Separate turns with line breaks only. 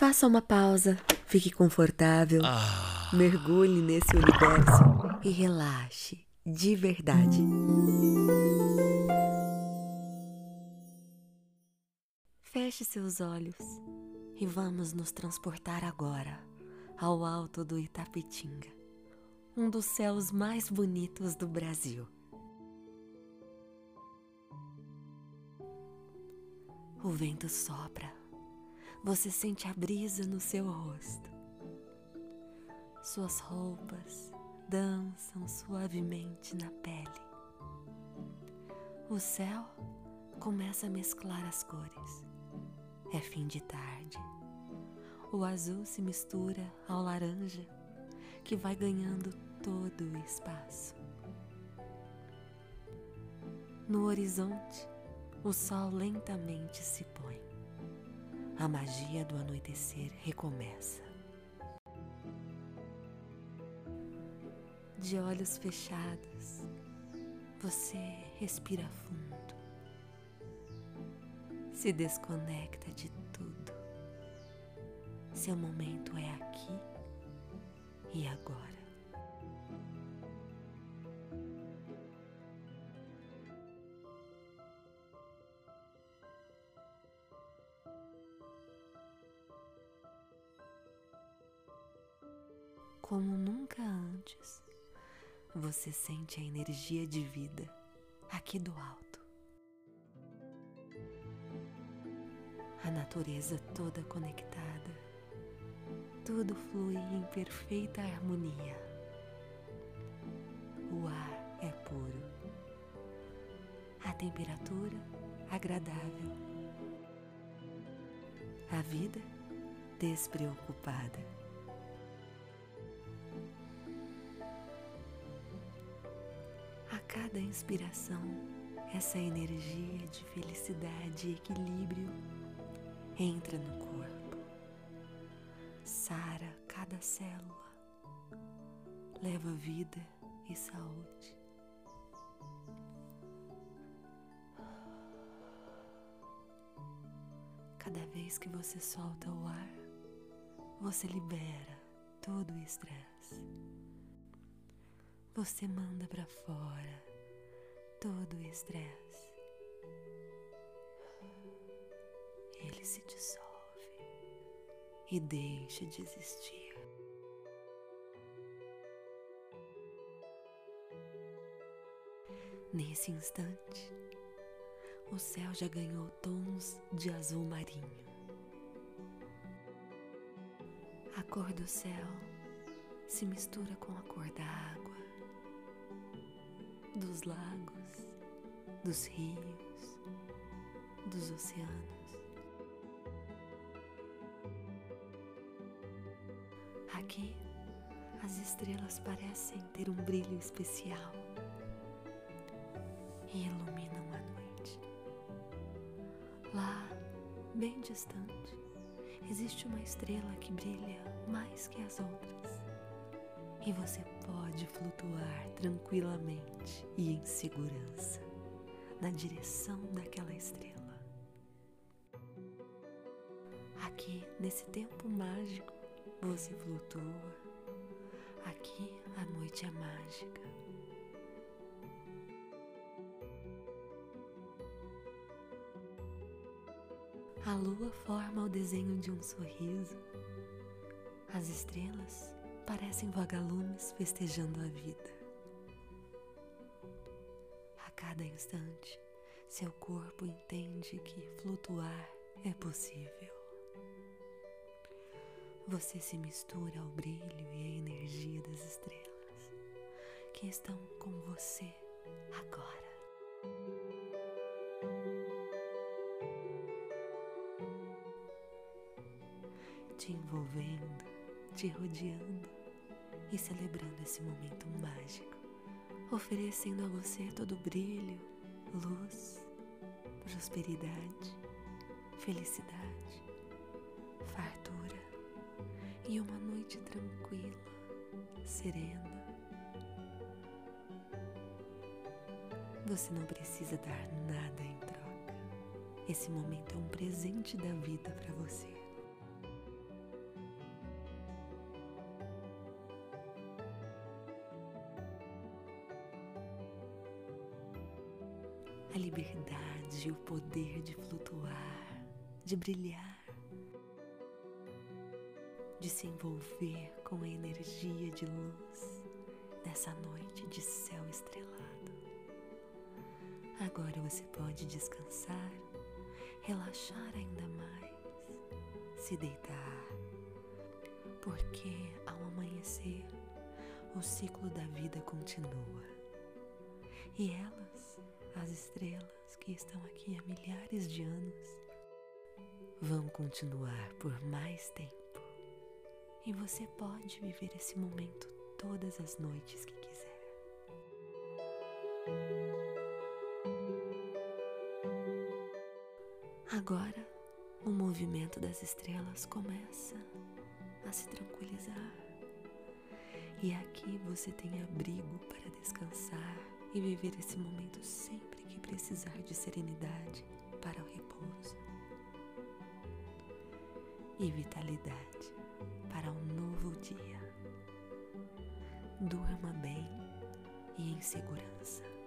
Faça uma pausa, fique confortável, mergulhe nesse universo e relaxe. De verdade. Feche seus olhos e vamos nos transportar agora ao alto do Itapetinga, um dos céus mais bonitos do Brasil. O vento sopra, você sente a brisa no seu rosto. Suas roupas dançam suavemente na pele. O céu começa a mesclar as cores. É fim de tarde. O azul se mistura ao laranja, que vai ganhando todo o espaço. No horizonte, o sol lentamente se põe. A magia do anoitecer recomeça. De olhos fechados, você respira fundo. Se desconecta de tudo. Seu momento é aqui e agora. Como nunca antes, você sente a energia de vida aqui do alto. A natureza toda conectada, tudo flui em perfeita harmonia. O ar é puro, a temperatura agradável, a vida despreocupada. Cada inspiração, essa energia de felicidade e equilíbrio entra no corpo, sara cada célula, leva vida e saúde. Cada vez que você solta o ar, você libera todo o estresse. Você manda para fora todo o estresse. Ele se dissolve e deixa de existir. Nesse instante, o céu já ganhou tons de azul marinho. A cor do céu se mistura com a cor da água, dos lagos, dos rios, dos oceanos. Aqui, as estrelas parecem ter um brilho especial e iluminam a noite. Lá, bem distante, existe uma estrela que brilha mais que as outras. E você pode flutuar tranquilamente e em segurança na direção daquela estrela. Aqui, nesse tempo mágico, você flutua. Aqui a noite é mágica. A lua forma o desenho de um sorriso. As estrelas parecem vagalumes festejando a vida. A cada instante, seu corpo entende que flutuar é possível. Você se mistura ao brilho e à energia das estrelas que estão com você agora. Te envolvendo, te rodeando e celebrando esse momento mágico, oferecendo a você todo brilho, luz, prosperidade, felicidade, fartura e uma noite tranquila, serena. Você não precisa dar nada em troca. Esse momento é um presente da vida para você. A liberdade e o poder de flutuar, de brilhar, de se envolver com a energia de luz nessa noite de céu estrelado. Agora você pode descansar, relaxar ainda mais, se deitar, porque ao amanhecer o ciclo da vida continua. E elas, as estrelas que estão aqui há milhares de anos, vão continuar por mais tempo. E você pode viver esse momento todas as noites que quiser. Agora, o movimento das estrelas começa a se tranquilizar. E aqui você tem abrigo para descansar e viver esse momento sempre que precisar de serenidade para o repouso e vitalidade para um novo dia. Durma bem e em segurança.